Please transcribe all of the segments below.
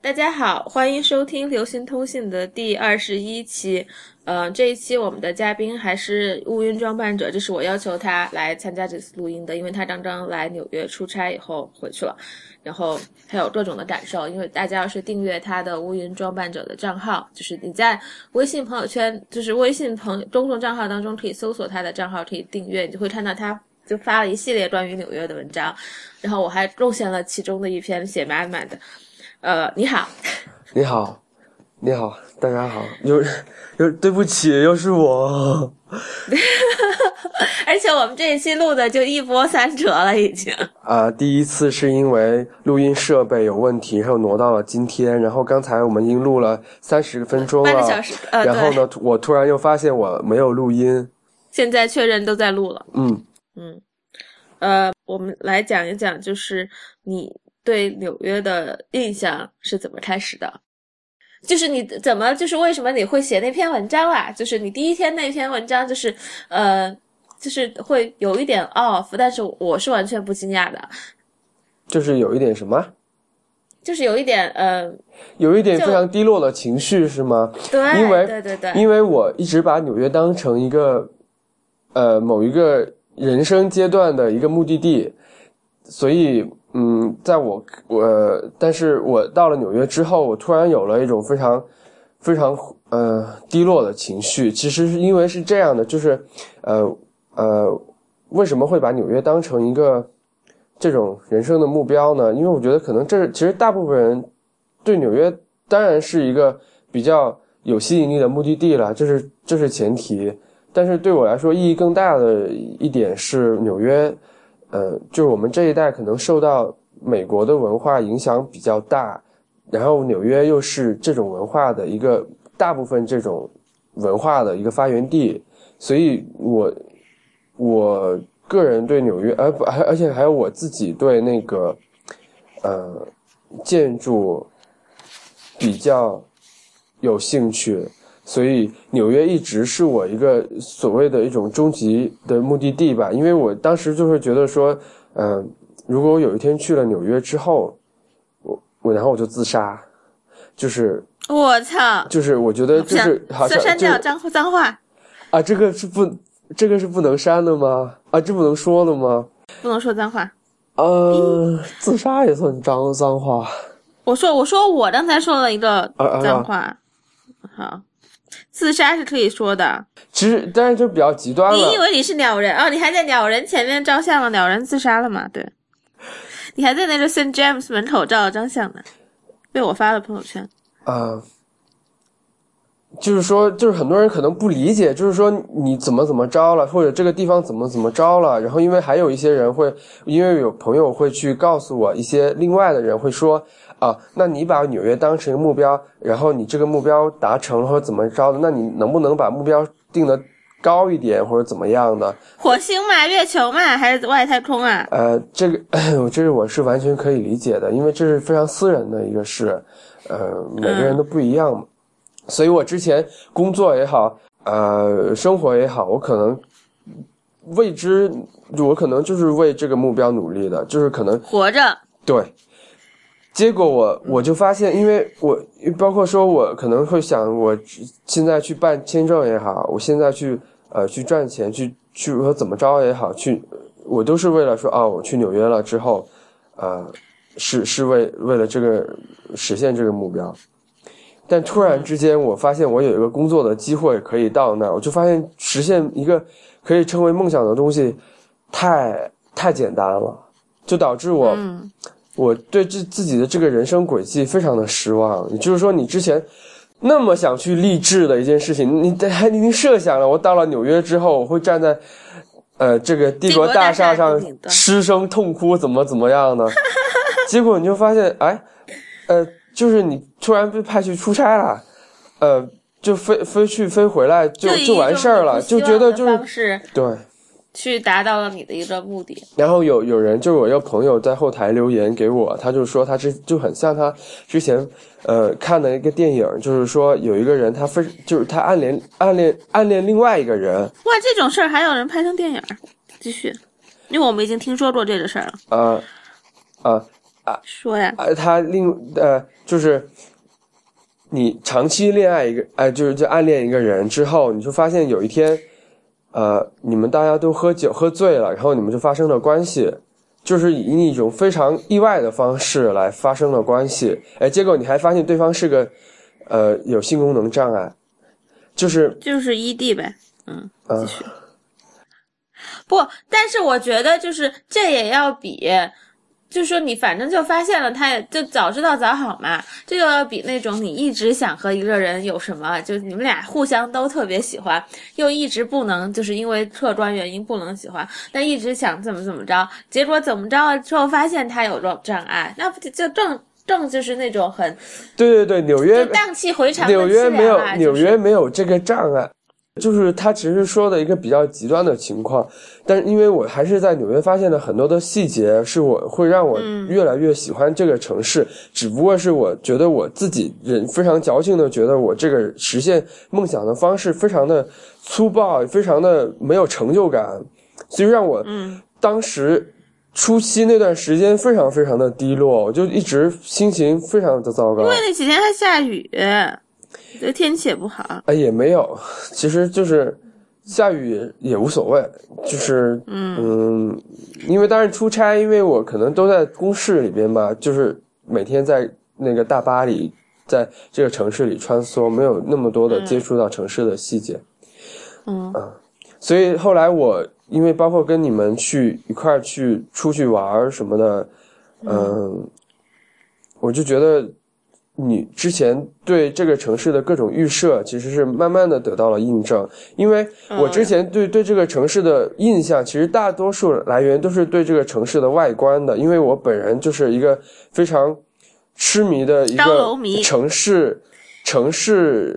大家好，欢迎收听《流行通信》的第二十一期。呃，这一期我们的嘉宾还是乌云装扮者，这是我要求他来参加这次录音的，因为他刚刚来纽约出差以后回去了，然后他有各种的感受。因为大家要是订阅他的乌云装扮者的账号，就是你在微信朋友圈，就是微信朋公众账号当中可以搜索他的账号，可以订阅，你就会看到他就发了一系列关于纽约的文章，然后我还贡献了其中的一篇写满满的。呃，你好，你好，你好，大家好，又又对不起，又是我，而且我们这一期录的就一波三折了，已经。啊，第一次是因为录音设备有问题，然后挪到了今天，然后刚才我们已经录了三十分钟了，半个小时，呃，然后呢，我突然又发现我没有录音，现在确认都在录了，嗯。嗯，呃，我们来讲一讲，就是你。对纽约的印象是怎么开始的？就是你怎么，就是为什么你会写那篇文章啊？就是你第一天那篇文章，就是呃，就是会有一点 off，但是我是完全不惊讶的。就是有一点什么？就是有一点呃，有一点非常低落的情绪是吗？对，因为对对对，因为我一直把纽约当成一个呃某一个人生阶段的一个目的地，所以。嗯，在我我，但是我到了纽约之后，我突然有了一种非常非常呃低落的情绪。其实是因为是这样的，就是呃呃，为什么会把纽约当成一个这种人生的目标呢？因为我觉得可能这其实大部分人对纽约当然是一个比较有吸引力的目的地了，这是这是前提。但是对我来说，意义更大的一点是纽约。呃，就是我们这一代可能受到美国的文化影响比较大，然后纽约又是这种文化的一个大部分这种文化的一个发源地，所以我我个人对纽约，而不而而且还有我自己对那个呃建筑比较有兴趣。所以纽约一直是我一个所谓的一种终极的目的地吧，因为我当时就是觉得说，嗯，如果我有一天去了纽约之后，我我然后我就自杀，就是我操，就是我觉得就是好像删掉脏脏话啊，这个是不这个是不能删的吗？啊，这不能说的吗？不能说脏话，呃，自杀也算脏脏话。我说我说我刚才说了一个脏话，好。自杀是可以说的，其实但是就比较极端了。你以为你是鸟人哦？你还在鸟人前面照相了？鸟人自杀了嘛？对，你还在那个 Saint James 门口照了张相呢，被我发了朋友圈。啊，就是说，就是很多人可能不理解，就是说你怎么怎么着了，或者这个地方怎么怎么着了。然后因为还有一些人会，因为有朋友会去告诉我，一些另外的人会说。啊，那你把纽约当成目标，然后你这个目标达成了或者怎么着的，那你能不能把目标定的高一点或者怎么样的？火星嘛，月球嘛，还是外太空啊？呃，这个，这是我是完全可以理解的，因为这是非常私人的一个事，呃，每个人都不一样嘛。所以我之前工作也好，呃，生活也好，我可能未知，我可能就是为这个目标努力的，就是可能活着，对。结果我我就发现，因为我包括说，我可能会想，我现在去办签证也好，我现在去呃去赚钱，去去说怎么着也好，去我都是为了说啊，我去纽约了之后，呃，是是为为了这个实现这个目标。但突然之间，我发现我有一个工作的机会可以到那儿，我就发现实现一个可以称为梦想的东西，太太简单了，就导致我。我对自自己的这个人生轨迹非常的失望。也就是说，你之前那么想去励志的一件事情，你还已经设想了，我到了纽约之后，我会站在呃这个帝国大厦上失声痛哭，怎么怎么样呢？结果你就发现，哎，呃，就是你突然被派去出差了，呃，就飞飞去飞回来，就就完事儿了，就觉得就是对。去达到了你的一个目的。然后有有人就是我一个朋友在后台留言给我，他就说他之就很像他之前呃看的一个电影，就是说有一个人他非就是他暗恋暗恋暗恋另外一个人。哇，这种事儿还有人拍成电影？继续，因为我们已经听说过这个事儿了。啊啊说呀，呃，他另呃就是你长期恋爱一个，哎、就是就暗恋一个人之后，你就发现有一天，呃，你们大家都喝酒喝醉了，然后你们就发生了关系，就是以一种非常意外的方式来发生了关系，哎，结果你还发现对方是个呃有性功能障碍，就是就是异地呗。嗯，呃继续。不，但是我觉得就是这也要比，就说你反正就发现了，他也就早知道早好嘛。这个要比那种你一直想和一个人有什么，就你们俩互相都特别喜欢，又一直不能，就是因为客观原因不能喜欢，但一直想怎么怎么着，结果怎么着了之后发现他有障障碍，那不就就正正就是那种很对对对，纽约就荡气回肠的纽约没有纽约没有这个障碍，就是他只是说的一个比较极端的情况，但是因为我还是在纽约发现了很多的细节，是我会让我嗯越来越喜欢这个城市。只不过是我觉得我自己人非常矫情的觉得我这个实现梦想的方式非常的粗暴，非常的没有成就感，所以让我嗯当时。初期那段时间非常非常的低落，我就一直心情非常的糟糕。因为那几天还下雨，这天气也不好。啊，也没有，其实就是下雨也也无所谓，就是嗯因为当时出差，因为我可能都在公司里边吧，就是每天在那个大巴里，在这个城市里穿梭，没有那么多的接触到城市的细节，嗯所以后来我因为包括跟你们去一块儿去出去玩儿什么的，嗯，我就觉得你之前对这个城市的各种预设，其实是慢慢的得到了印证。因为我之前对对这个城市的印象，其实大多数来源都是对这个城市的外观的，因为我本人就是一个非常痴迷的一个城市城市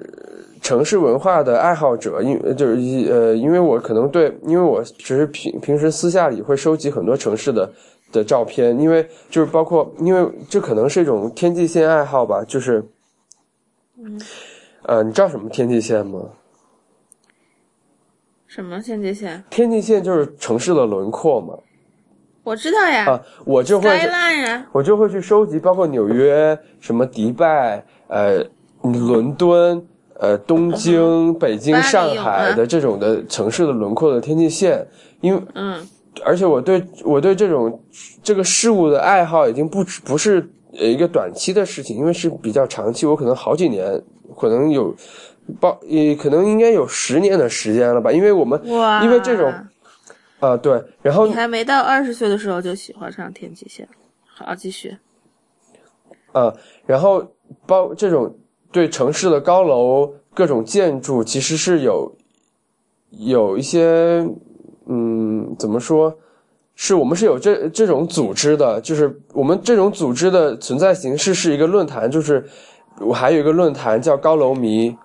城市文化的爱好者，因就是一呃，因为我可能对，因为我只是平平时私下里会收集很多城市的的照片，因为就是包括，因为这可能是一种天际线爱好吧，就是，嗯。呃，你知道什么天际线吗？什么天际线？天际线就是城市的轮廓嘛，我知道呀、啊，我就会我就会去收集，包括纽约、什么迪拜、呃伦敦、呃东京、北京、上海的这种的城市的轮廓的天际线，因为嗯而且我对我对这种这个事物的爱好已经不只不是呃一个短期的事情，因为是比较长期，我可能好几年，可能有包也可能应该有十年的时间了吧，因为我们，因为这种啊、对，然后你还没到二十岁的时候就喜欢上天际线。好，继续。呃，然后包这种对城市的高楼、各种建筑，其实是有有一些，嗯，怎么说？是我们是有这这种组织的，就是我们这种组织的存在形式是一个论坛，就是我还有一个论坛叫高楼迷，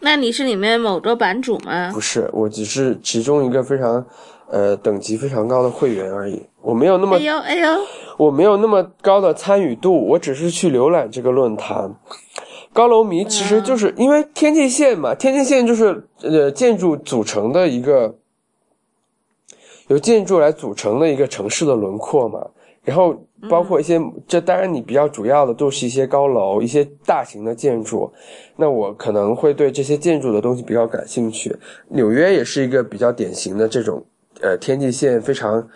那你是里面某个版主吗不？是，我只是其中一个非常呃等级非常高的会员而已，我没有那么哎呦哎呦，我没有那么高的参与度，我只是去浏览这个论坛。高楼迷其实就是因为天际线嘛，天际线就是呃建筑组成的一个由建筑来组成的一个城市的轮廓嘛。然后包括一些，这当然你比较主要的都是一些高楼、一些大型的建筑。那我可能会对这些建筑的东西比较感兴趣。纽约也是一个比较典型的这种呃天际线非常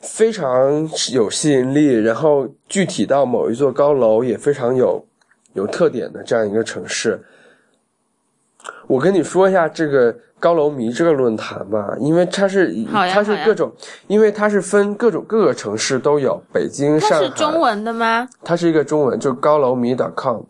非常有吸引力，然后具体到某一座高楼也非常有有特点的这样一个城市。我跟你说一下这个高楼迷这个论坛吧，因为它是它是各种，因为它是分各种各个城市都有，北京、上海，它是中文的吗？它是一个中文，就高楼迷 .com。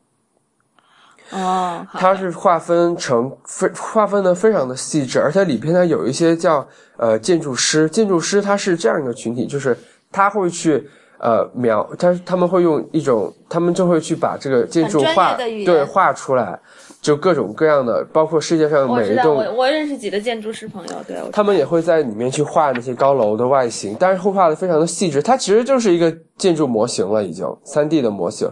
哦，它是划分成非划分的非常的细致，而且里边呢有一些叫呃建筑师，建筑师他是这样一个群体，就是他会去呃描他他们会用一种他们就会去把这个建筑画对画出来，就各种各样的，包括世界上每一栋我我认识几个建筑师朋友，对，他们也会在里面去画那些高楼的外形，但是会画的非常的细致。它其实就是一个建筑模型了，已经三 D 的模型，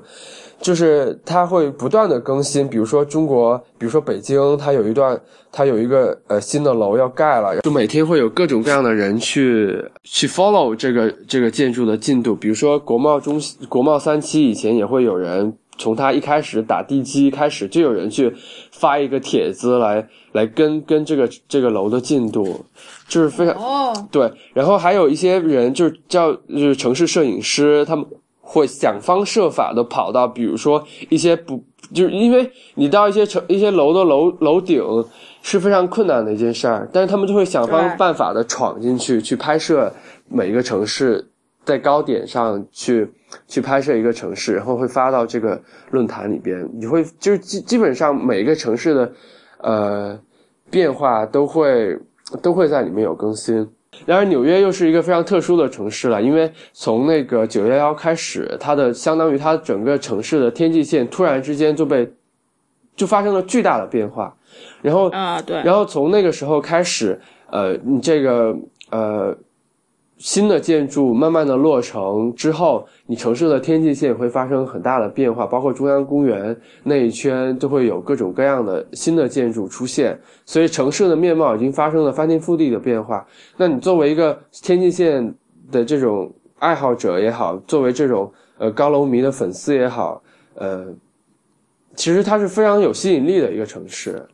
就是它会不断的更新。比如说中国，比如说北京，它有一段，它有一个呃新的楼要盖了，就每天会有各种各样的人去去 follow 这个这个建筑的进度。比如说国贸中国贸三期以前也会有人。从他一开始打地基开始，就有人去发一个帖子来来跟跟这个这个楼的进度，就是非常哦，对。然后还有一些人就是叫就是城市摄影师，他们会想方设法的跑到，比如说一些不就是因为你到一些城一些楼的楼楼顶是非常困难的一件事儿，但是他们就会想方办法的闯进去去拍摄每一个城市在高点上去去拍摄一个城市，然后会发到这个论坛里边。你会就是基基本上每一个城市的呃变化都会都会在里面有更新。然而，纽约又是一个非常特殊的城市了，因为从那个九幺幺开始，它的相当于它整个城市的天际线突然之间就被就发生了巨大的变化，然后啊，对，然后从那个时候开始，呃，你这个呃新的建筑慢慢的落成之后，你城市的天际线会发生很大的变化，包括中央公园那一圈都会有各种各样的新的建筑出现，所以城市的面貌已经发生了翻天覆地的变化。那你作为一个天际线的这种爱好者也好，作为这种呃高楼迷的粉丝也好，呃，其实它是非常有吸引力的一个城市。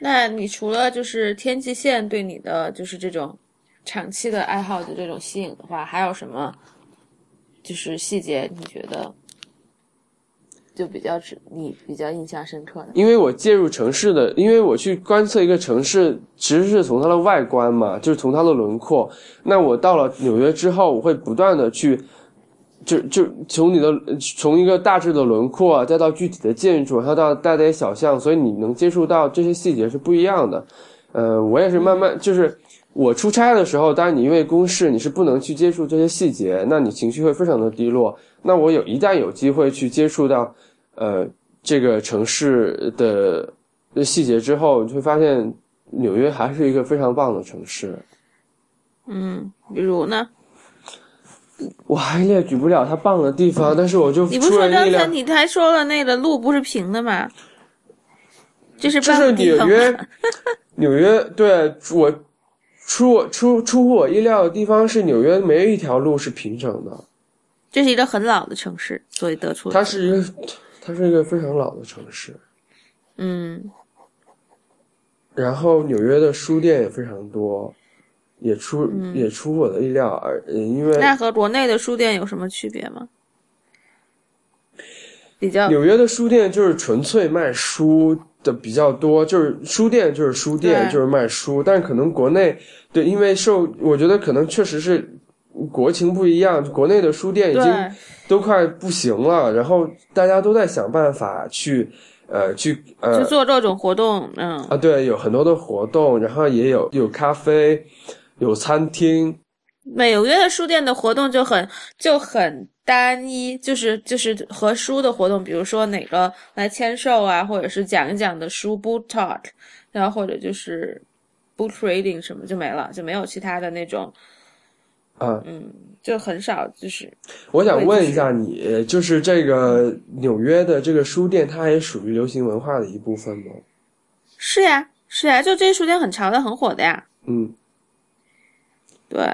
那你除了就是天际线对你的就是这种长期的爱好的这种吸引的话，还有什么就是细节你觉得就比较你比较印象深刻的？因为我介入城市的，因为我去观测一个城市，其实是从它的外观嘛，就是从它的轮廓。那我到了纽约之后，我会不断的去，就就从你的从一个大致的轮廓，再到具体的建筑，再到大街小巷，所以你能接触到这些细节是不一样的。呃，我也是慢慢就是我出差的时候，当然你因为公事你是不能去接触这些细节，那你情绪会非常的低落。那我有一旦有机会去接触到，呃，这个城市的细节之后，你会发现纽约还是一个非常棒的城市。嗯，比如呢？我还列举不了它棒的地方，但是我就你不说刚才。你还说了那个路不是平的吗？这是这是纽约，纽约对我出我出出乎我意料的地方是纽约没有一条路是平整的，这是一个很老的城市，所以得出它是一个它是一个非常老的城市。嗯然后纽约的书店也非常多，也出、也出乎我的意料，而呃因为嗯那和国内的书店有什么区别吗？比较纽约的书店就是纯粹卖书的比较多，就是书店就是书店就是卖书，但是可能国内对，因为受我觉得可能确实是国情不一样，国内的书店已经都快不行了，然后大家都在想办法去呃去呃就做这种活动，嗯，啊对，有很多的活动，然后也有有咖啡，有餐厅，纽约的书店的活动就很就很单一，就是就是和书的活动，比如说哪个来签售啊，或者是讲一讲的书 book talk，然后或者就是 book reading 什么就没了，就没有其他的那种，嗯，就很少，就是我想问一下你，就是这个纽约的这个书店，它也属于流行文化的一部分吗？是呀是呀，就这些书店很潮的，很火的呀，嗯，对，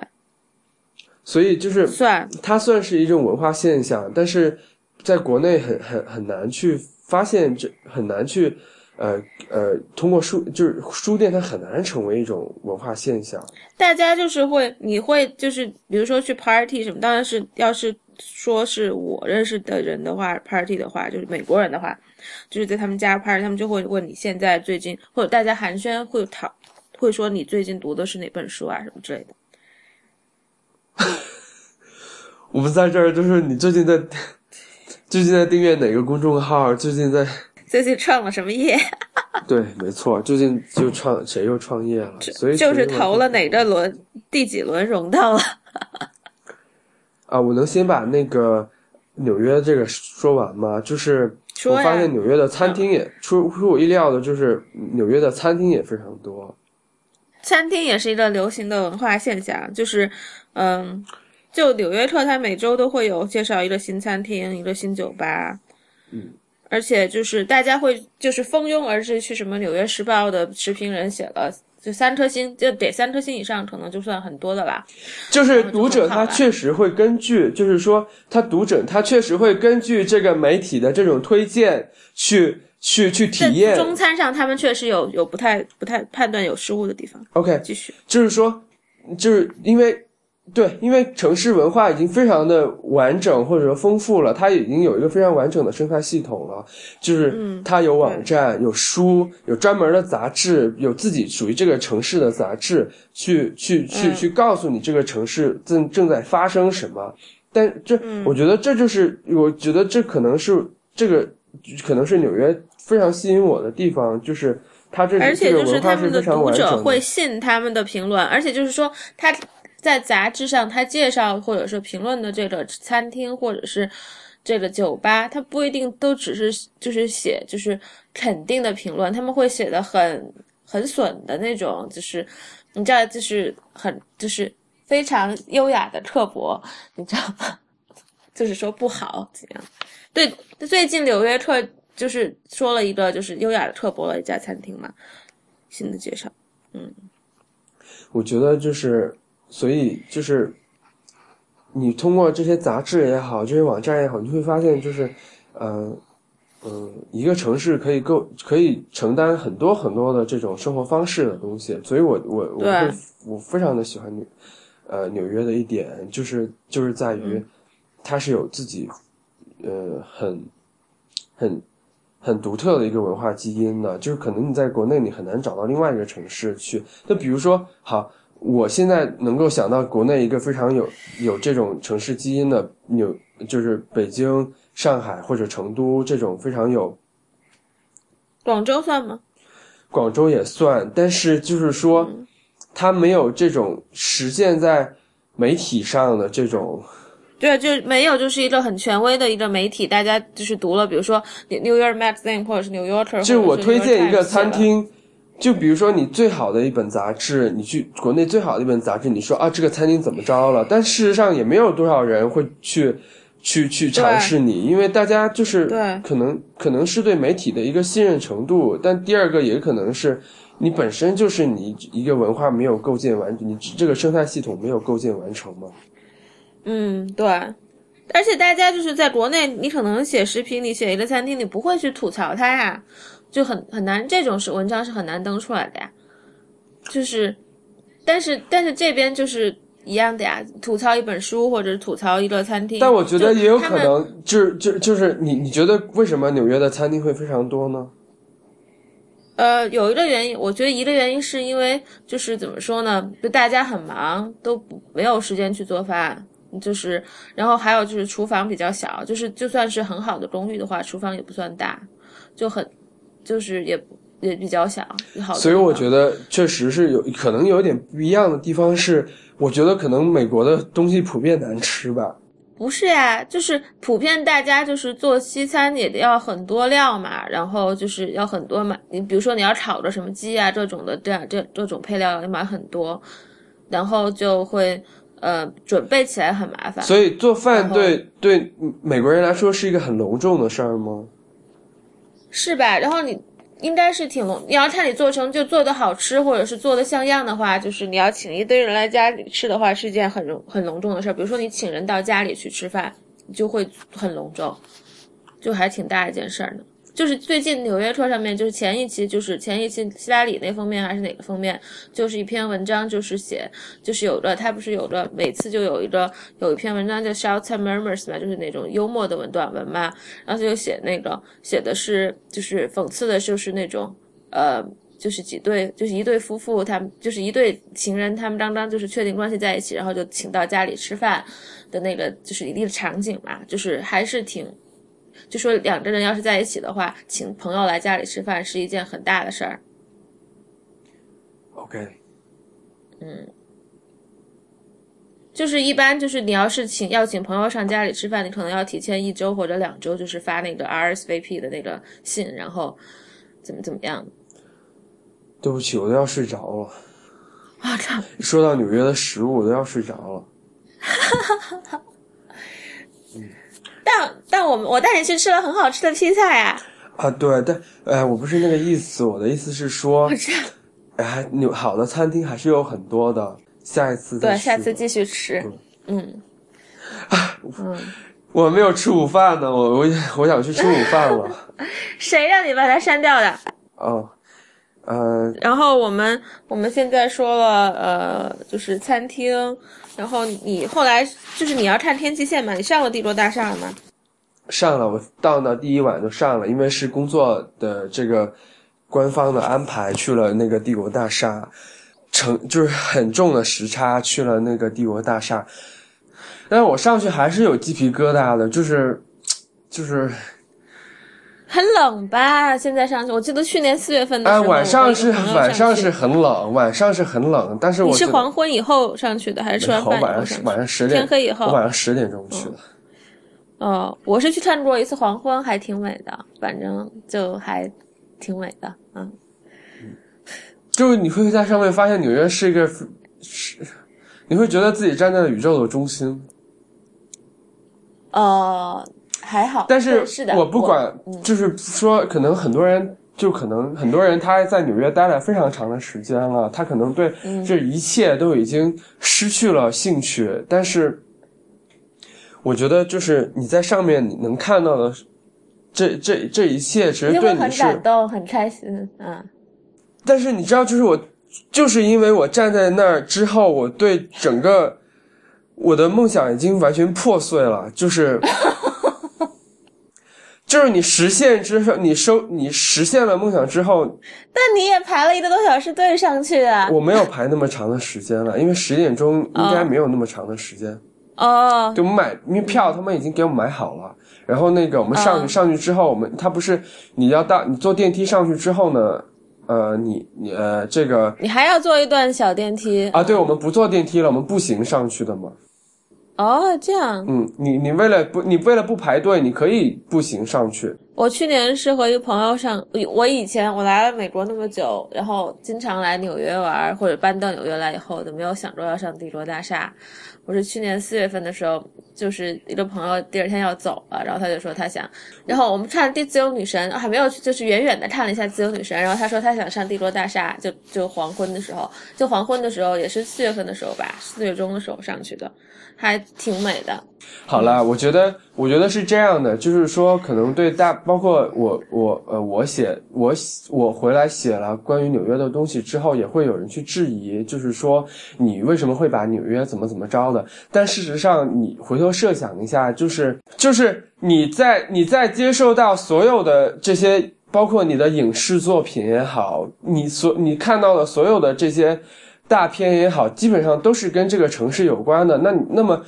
所以就是算它算是一种文化现象，但是在国内很很很难去发现这，很难去呃呃通过书就是书店，它很难成为一种文化现象。大家就是会，你会就是比如说去 party 什么，当然是要是说是我认识的人的话，party 的话，就是美国人的话，就是在他们家 party，他们就会问你现在最近，或者大家寒暄会讨，会说你最近读的是哪本书啊什么之类的。我们在这儿就是你最近在最近在订阅哪个公众号？最近在 最近创了什么业？对，没错，最近就创谁又创业了，所以就是投了哪个轮，第几轮融到了。啊，我能先把那个纽约这个说完吗？就是我发现纽约的餐厅也出出乎我意料的，就是纽约的餐厅也非常多。餐厅也是一个流行的文化现象，就是，嗯，就纽约客，他每周都会有介绍一个新餐厅、一个新酒吧，嗯，而且就是大家会就是蜂拥而至去什么《纽约时报》的持评人写了。就三颗星，就得三颗星以上，可能就算很多的啦。就是读者他确实会根据，就是说他读者他确实会根据这个媒体的这种推荐去去去体验。中餐上，他们确实有有不太不太判断有失误的地方。OK，继续，就是说，就是因为对，因为城市文化已经非常的完整或者说丰富了，它已经有一个非常完整的生态系统了。就是嗯它有网站、有书、有专门的杂志，有自己属于这个城市的杂志，去去去嗯去告诉你这个城市正正在发生什么。但这，嗯我觉得这就是，我觉得这可能是这个可能是纽约非常吸引我的地方，就是它这而且就是他们的读。者会信他们的评论，而且就是说他在杂志上他介绍或者是评论的这个餐厅或者是这个酒吧，他不一定都只是就是写就是肯定的评论，他们会写的很很损的那种，就是你知道，就是很就是非常优雅的刻薄，你知道吗？就是说不好怎样？对，最近纽约特就是说了一个就是优雅的特博了一家餐厅嘛，新的介绍。嗯我觉得就是，所以就是，你通过这些杂志也好，这些网站也好，你会发现就是，呃，嗯、一个城市可以够可以承担很多很多的这种生活方式的东西，所以我我我会我非常的喜欢纽呃纽约的一点就是就是在于，它是有自己呃很很很独特的一个文化基因的，就是可能你在国内你很难找到另外一个城市去。就比如说，好，我现在能够想到国内一个非常有有这种城市基因的，有就是北京、上海或者成都这种非常有，广州算吗？广州也算，但是就是说，它没有这种实现在媒体上的这种。对，就没有，就是一个很权威的一个媒体，大家就是读了，比如说《New York Magazine》或者是《New Yorker》，就是我推荐一个餐厅，就比如说你最好的一本杂志，你去国内最好的一本杂志，你说啊这个餐厅怎么着了？但事实上也没有多少人会去去去尝试你，因为大家就是对可能可能是对媒体的一个信任程度，但第二个也可能是你本身就是你一个文化没有构建完，你这个生态系统没有构建完成嘛。嗯，对。而且大家就是在国内，你可能写食品，你写一个餐厅，你不会去吐槽它呀，就很很难，这种是文章是很难登出来的呀。就是，但是但是这边就是一样的呀，吐槽一本书或者吐槽一个餐厅。但我觉得也有可能，就是就就是你你觉得为什么纽约的餐厅会非常多呢？呃，有一个原因，我觉得一个原因是因为就是怎么说呢，就大家很忙，都不没有时间去做饭，就是，然后还有就是厨房比较小，就是就算是很好的公寓的话，厨房也不算大，就很，就是也也比较小，好。所以我觉得，确实是有可能有点不一样的地方是，我觉得可能美国的东西普遍难吃吧。不是呀，就是普遍大家就是做西餐也得要很多料嘛，然后就是要很多买，你比如说你要炒个什么鸡啊这种的，这样这这种配料要买很多，然后就会呃准备起来很麻烦。所以做饭对对美国人来说是一个很隆重的事儿吗？是吧？然后你应该是挺隆，你要看你做成就做的好吃，或者是做的像样的话，就是你要请一堆人来家里吃的话，是一件很隆很隆重的事儿。比如说你请人到家里去吃饭，就会很隆重，就还挺大一件事儿呢。就是最近《纽约客》上面，就是前一期，就是前一期希拉里那封面还是哪个封面，就是一篇文章，就是写，就是有个他不是有个每次就有一个有一篇文章叫 Shouts and Murmurs 嘛，就是那种幽默的文短文嘛，然后他就写那个写的是就是讽刺的，就是那种呃。就是几对，就是一对夫妇，他们就是一对情人，他们刚刚就是确定关系在一起，然后就请到家里吃饭的那个，就是一个场景嘛，就是还是挺就说两个人要是在一起的话，请朋友来家里吃饭是一件很大的事儿。OK，嗯，就是一般就是你要是请要请朋友上家里吃饭，你可能要提前一周或者两周，就是发那个 RSVP 的那个信，然后怎么怎么样。对不起，我都要睡着了。我操！说到纽约的食物，我都要睡着了。但但我们我带你去吃了很好吃的披萨呀。啊，对，但哎，我不是那个意思，我的意思是说我，知道。哎，纽好的餐厅还是有很多的，下一次再对，下次继续吃。嗯嗯，我没有吃午饭呢，我我我想去吃午饭了。谁让你把它删掉的？哦，呃，然后我们我们现在说了，呃，就是餐厅。然后你后来就是你要看天际线嘛？你上了帝国大厦了吗？上了，我到那第一晚就上了，因为是工作的这个官方的安排，去了那个帝国大厦，成就是很重的时差去了那个帝国大厦，但是我上去还是有鸡皮疙瘩的，就是就是很冷吧？现在上去，我记得去年四月份的时哎，候，晚上是晚上是很冷，晚上是很冷，但是我是黄昏以后上去的，还是吃完我晚上？晚上十点天黑以后我晚上十点钟去的。哦，我是去看过一次黄昏，还挺美的，反正就还挺美的，嗯。就是你会在上面发现纽约是一个是，你会觉得自己站在了宇宙的中心。呃，还好，但是是的，我不管，嗯就是说，可能很多人，就可能很多人他在纽约待了非常长的时间了，他可能对嗯这一切都已经失去了兴趣。但是，我觉得就是你在上面你能看到的这这这一切，其实对你是感动，很开心，嗯。但是你知道，就是我，就是因为我站在那儿之后，我对整个我的梦想已经完全破碎了，就是，就是你实现之后，你收你实现了梦想之后，但你也排了一个多小时队上去啊！我没有排那么长的时间了，因为十点钟应该没有那么长的时间。哦，就，我们买，因为票他们已经给我们买好了。然后那个我们上去、嗯上去之后，我们他不是你要到你坐电梯上去之后呢，呃，你你呃这个你还要坐一段小电梯啊，对，我们不坐电梯了，我们步行上去的嘛。哦，这样。嗯，你你为了不，你为了不排队，你可以步行上去。我去年是和一个朋友上，我以前我来了美国那么久，然后经常来纽约玩，或者搬到纽约来以后，就没有想过要上帝国大厦。我是去年四月份的时候，就是一个朋友第二天要走了，然后他就说他想，然后我们看第自由女神还没有去，就是远远的看了一下自由女神，然后他说他想上帝国大厦，就就黄昏的时候，就黄昏的时候也是四月份的时候吧，四月中的时候上去的，还挺美的。好了，我觉得，我觉得是这样的，就是说，可能对大，包括我，我，呃，我写，我写我回来写了关于纽约的东西之后，也会有人去质疑，就是说，你为什么会把纽约怎么怎么着的？但事实上，你回头设想一下，就是，就是你在你在接受到所有的这些，包括你的影视作品也好，你所你看到的所有的这些大片也好，基本上都是跟这个城市有关的。那那么。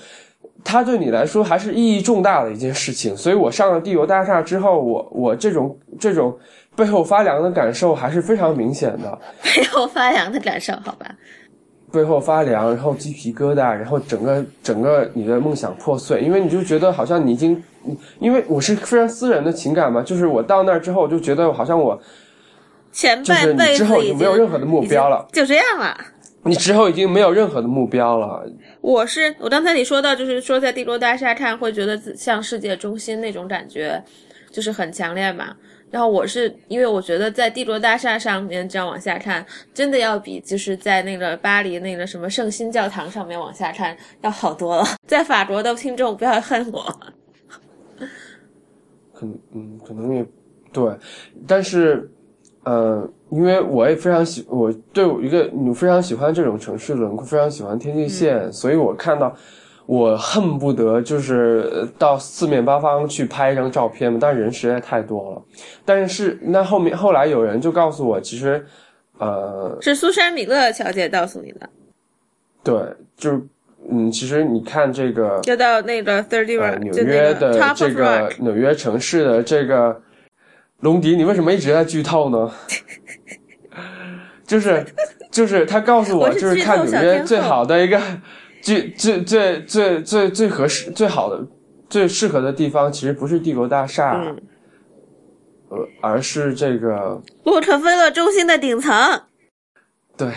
它对你来说还是意义重大的一件事情，所以我上了帝国大厦之后，我我这种这种背后发凉的感受还是非常明显的，背后发凉的感受，好吧？背后发凉，然后鸡皮疙瘩，然后整个整个你的梦想破碎，因为你就觉得好像你已经，因为我是非常私人的情感嘛，就是我到那儿之后，我就觉得好像我前半辈子之后就没有任何的目标了，就这样了。你之后已经没有任何的目标了，我是我刚才你说到，就是说在帝国大厦看会觉得自像世界中心那种感觉，就是很强烈嘛。然后我是因为我觉得在帝国大厦上面这样往下看，真的要比就是在那个巴黎那个什么圣心教堂上面往下看要好多了。在法国的听众不要恨我，可能嗯可能也对，但是呃，因为我也非常喜，我对我一个你非常喜欢这种城市轮廓，非常喜欢天际线，所以我看到我恨不得就是呃到四面八方去拍一张照片嘛，但人实在太多了。但是那后面后来有人就告诉我，其实呃是苏珊米勒小姐告诉你的，对，就是嗯，其实你看这个就到那个 Thirty 呃 Rock，、纽约的这个纽约城市的这个龙迪，你为什么一直在剧透呢？就是就是他告诉我，我是就是看纽约最好的一个最最最最最最合适、最好的、最适合的地方，其实不是帝国大厦，嗯，呃，而是这个洛克菲勒中心的顶层。对。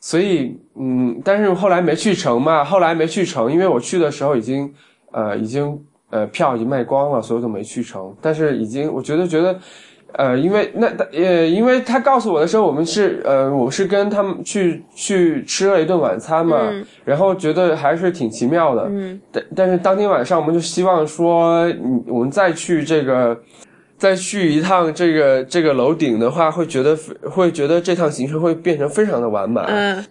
所以，嗯，但是后来没去成嘛，后来没去成，因为我去的时候已经，呃，已经呃票已经卖光了，所以就没去成。但是已经，我觉得觉得。呃，因为那呃，因为他告诉我的时候，我们是呃，我是跟他们去去吃了一顿晚餐嘛，嗯然后觉得还是挺奇妙的。嗯但但是当天晚上，我们就希望说，嗯我们再去这个，再去一趟这个这个楼顶的话，会觉得会觉得这趟行程会变成非常的完满。嗯，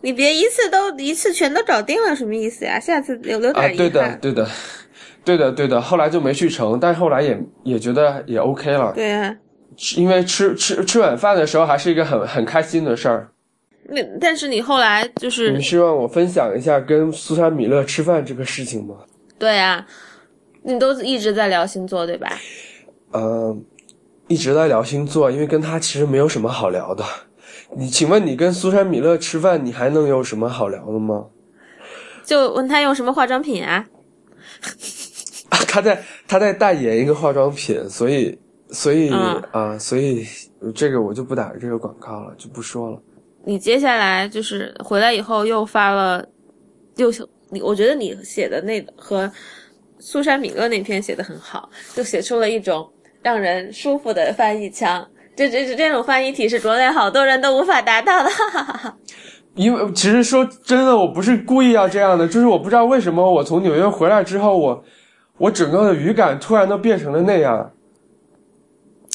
你别一次都一次全都搞定了，什么意思呀？下次留留啊，点遗对的，对的，对的，对的。后来就没去成，但是后来也也觉得也 OK 了，对啊，因为吃吃吃晚饭的时候还是一个很很开心的事儿。那但是你后来就是你希望我分享一下跟苏珊米勒吃饭这个事情吗？对啊，你都一直在聊星座对吧？呃，一直在聊星座，因为跟他其实没有什么好聊的。你请问你跟苏珊米勒吃饭，你还能有什么好聊的吗？就问他用什么化妆品啊？他在他在代言一个化妆品，所以所以啊、嗯所以这个我就不打这个广告了，就不说了。你接下来就是回来以后又发了，又你我觉得你写的那和苏珊米勒那篇写的很好，就写出了一种让人舒服的翻译腔。这这这这种翻译体是国内好多人都无法达到的，哈哈哈哈。因为其实说真的，我不是故意要这样的，就是我不知道为什么我从纽约回来之后，我我整个的语感突然都变成了那样。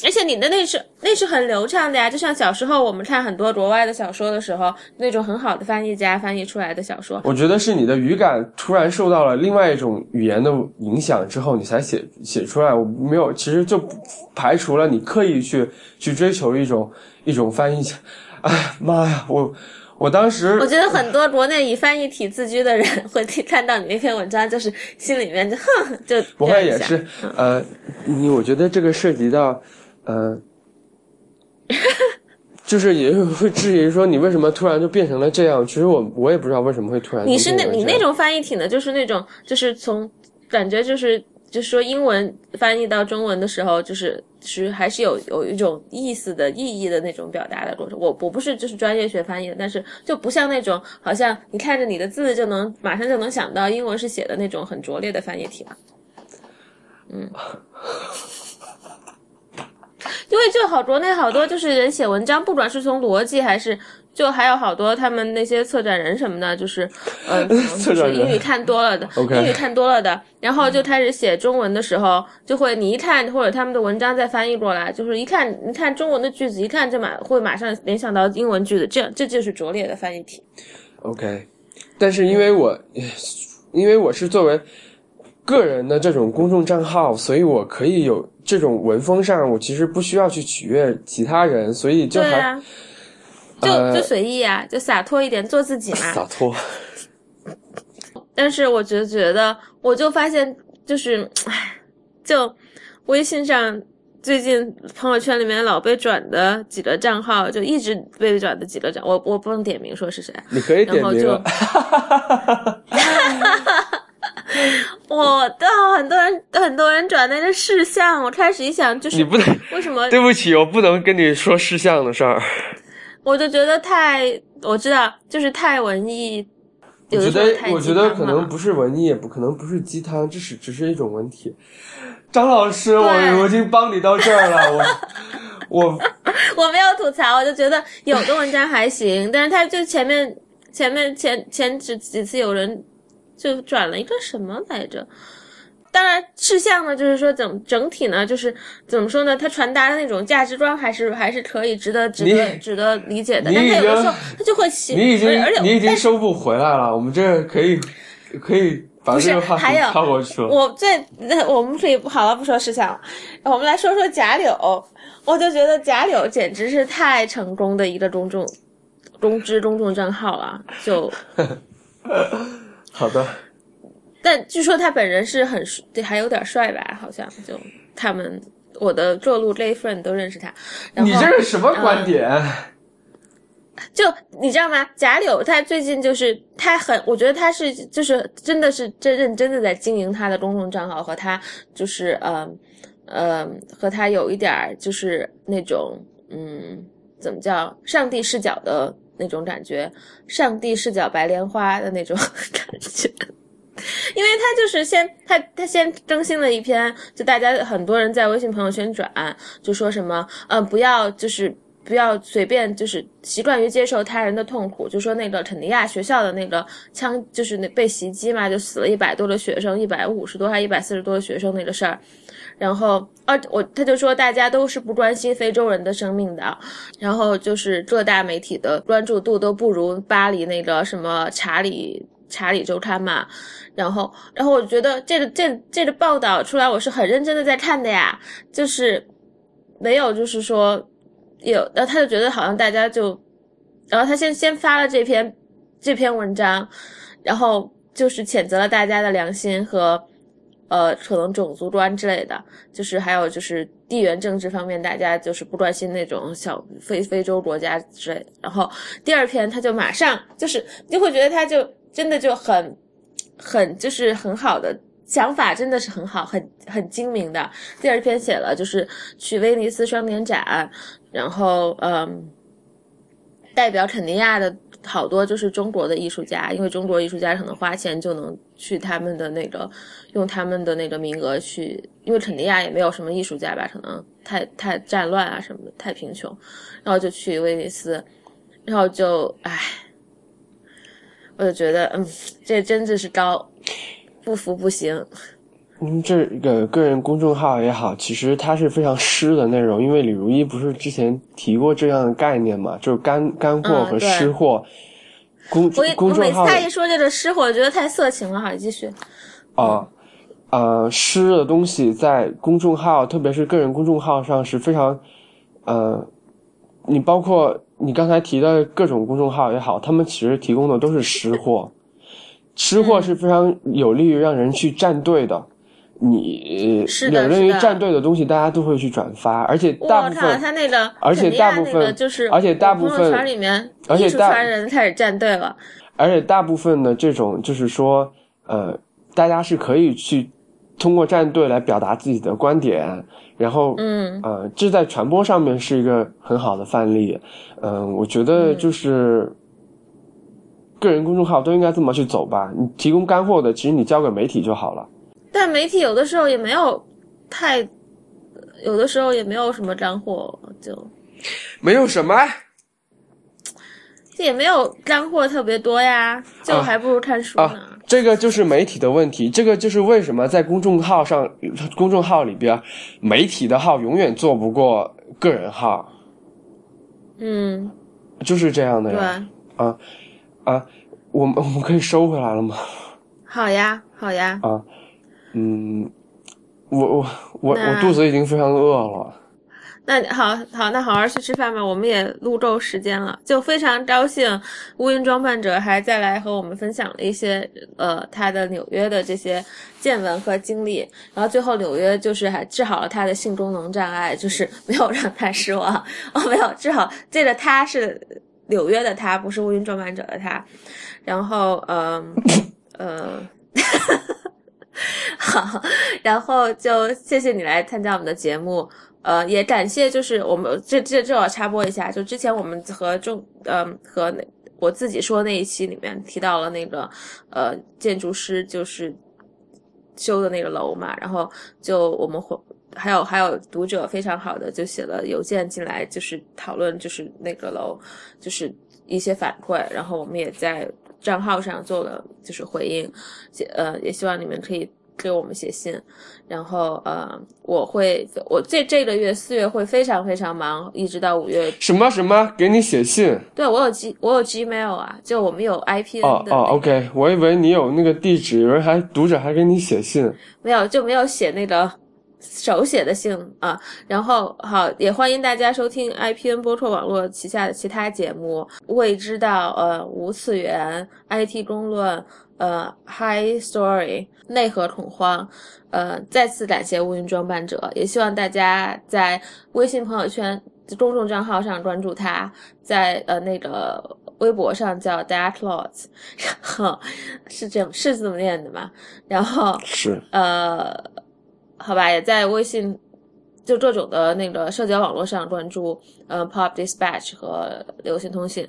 而且你的那是那是很流畅的呀，就像小时候我们看很多国外的小说的时候，那种很好的翻译家翻译出来的小说，我觉得是你的语感突然受到了另外一种语言的影响之后，你才写写出来。我没有，其实就排除了你刻意去去追求一种一种翻译。哎妈呀，我我当时我觉得很多国内以翻译体自居的人会看到你那篇文章，就是心里面就哼，就不会也是呃，你我觉得这个涉及到呃。就是也会质疑说你为什么突然就变成了这样？其实我我也不知道为什么会突然你是那你那种翻译体呢，就是那种就是从感觉就是就说英文翻译到中文的时候，就是是还是有有一种意思的意义的那种表达的过程。我我不是就是专业学翻译的，但是就不像那种好像你看着你的字就能马上就能想到英文是写的那种很拙劣的翻译体嘛。嗯。因为就好国内好多就是人写文章，不管是从逻辑还是，就还有好多他们那些策展人什么的，就是呃，就是英语看多了的英语看多了的，然后就开始写中文的时候，就会你一看或者他们的文章再翻译过来，就是一看你看中文的句子，一看就马会马上联想到英文句子，这样这就是拙劣的翻译体。OK，但是因为我，因为我是作为个人的这种公众账号，所以我可以有这种文风上，我其实不需要去取悦其他人，所以就还、啊，就呃就随意啊，就洒脱一点，做自己嘛。洒脱。但是我觉得觉得，我就发现就是，唉，就微信上最近朋友圈里面老被转的几个账号，就一直被转的几个账，我我不能点名说是谁，你可以点然后就 我的很多人很多人转那个事项，我开始一想，就是你不能。为什么对不起，我不能跟你说事项的事儿。我就觉得太，我知道就是太文艺，有我觉得我觉得可能不是文艺，也不可能不是鸡汤，这是只是一种文体。张老师，我我已经帮你到这儿了，我 我我没有吐槽，我就觉得有的文章还行，但是他就前面前面前前几几次有人就转了一个什么来着？当然，事项呢，就是说整整体呢，就是怎么说呢？它传达的那种价值观还是还是可以值得值得值得理解的。但他有的时候他就会起，你已经而且你已经收不回来了，我们这可以可以把不是这个话题还有跳过去了。我最那我们可以好了，不说事项了，我们来说说贾柳。我就觉得贾柳简直是太成功的一个公众公知公众账号了，就 好的，但据说他本人是很对，还有点帅吧，好像就他们我的做路 gay friend 都认识他。你这是什么观点？就你知道吗？贾柳他最近就是他很，我觉得他是就是真的是真认真的在经营他的公众账号，和他就是呃呃和他有一点就是那种嗯怎么叫上帝视角的那种感觉，上帝视角白莲花的那种 感觉。因为他就是先他他先更新了一篇，就大家很多人在微信朋友圈转，就说什么嗯不要就是不要随便就是习惯于接受他人的痛苦，就说那个肯尼亚学校的那个枪就是那被袭击嘛，就死了一百多的学生，一百五十多还一百四十多的学生那个事儿，然后啊我他就说大家都是不关心非洲人的生命的，然后就是各大媒体的关注度都不如巴黎那个什么查理。查理周刊嘛，然后，然后我觉得这个这这个报道出来，我是很认真的在看的呀，就是没有就是说有，然后他就觉得好像大家就，然后他先先发了这篇这篇文章，然后就是谴责了大家的良心和呃可能种族观之类的，就是还有就是地缘政治方面，大家就是不关心那种小非非洲国家之类的，然后第二篇他就马上就是就会觉得他就。真的就很，很就是很好的想法，真的是很好，很很精明的。第二篇写了就是去威尼斯双年展，然后嗯，代表肯尼亚的好多就是中国的艺术家，因为中国艺术家可能花钱就能去他们的那个用他们的那个名额去，因为肯尼亚也没有什么艺术家吧，可能太太战乱啊什么的，太贫穷，然后就去威尼斯，然后就唉。我就觉得，嗯，这真的是高，不服不行。嗯，这个个人公众号也好，其实它是非常湿的内容，因为李如一不是之前提过这样的概念嘛，就是干干货和湿货。公公众号，他一说这个湿货，我觉得太色情了。好，继续。啊，呃，湿的东西在公众号，特别是个人公众号上是非常，呃，你包括。你刚才提的各种公众号也好，他们其实提供的都是吃货，吃货是非常有利于让人去站队的。你有利于站队的东西，大家都会去转发，而且大部分他那个，而且大部分就是，而且大部分圈里面，而且大人开始站队了。而且大部分的这种就是说，呃，大家是可以去通过战队来表达自己的观点。然后，嗯，呃，这在传播上面是一个很好的范例，嗯，我觉得就是个人公众号都应该这么去走吧。你提供干货的，其实你交给媒体就好了。但媒体有的时候也没有太，有的时候也没有什么干货，就没有什么，这也没有干货特别多呀，就还不如看书呢。这个就是媒体的问题，这个就是为什么在公众号上，公众号里边，媒体的号永远做不过个人号。嗯，就是这样的呀。啊啊，我们我们可以收回来了吗？好呀，好呀。啊，嗯，我我我我肚子已经非常饿了。那好好，那好好去吃饭吧。我们也录够时间了，就非常高兴，乌云装扮者还再来和我们分享了一些呃他的纽约的这些见闻和经历。然后最后纽约就是还治好了他的性功能障碍，就是没有让他失望。哦，没有治好，这个他是纽约的他，不是乌云装扮者的他。然后嗯呃，好，然后就谢谢你来参加我们的节目。呃，也感谢，就是我们这这这我插播一下，就之前我们和中嗯和那我自己说那一期里面提到了那个呃建筑师就是修的那个楼嘛，然后就我们会还有还有读者非常好的就写了邮件进来，就是讨论就是那个楼就是一些反馈，然后我们也在账号上做了就是回应，呃也希望你们可以。给我们写信，然后呃，我会我这这个月四月会非常非常忙，一直到五月。什么什么？给你写信？对，我有 G 我有 Gmail 啊，就我们有 IP 的。哦哦，OK，我以为你有那个地址，有人还读者还给你写信。没有，就没有写那个手写的信啊。然后好，也欢迎大家收听 IPN 播客网络旗下的其他节目，未知道呃无次元 IT 公论。呃，High Story 内核恐慌，呃，再次感谢乌云装扮者，也希望大家在微信朋友圈公众账号上关注他，在呃那个微博上叫 Dark Lords，然后是这是这么念的嘛？然后是呃，好吧，也在微信就各种的那个社交网络上关注呃 Pop Dispatch 和流行通信。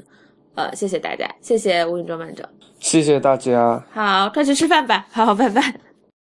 呃，谢谢大家，谢谢无云装扮者，谢谢大家。好，快去吃饭吧，好好，拜拜。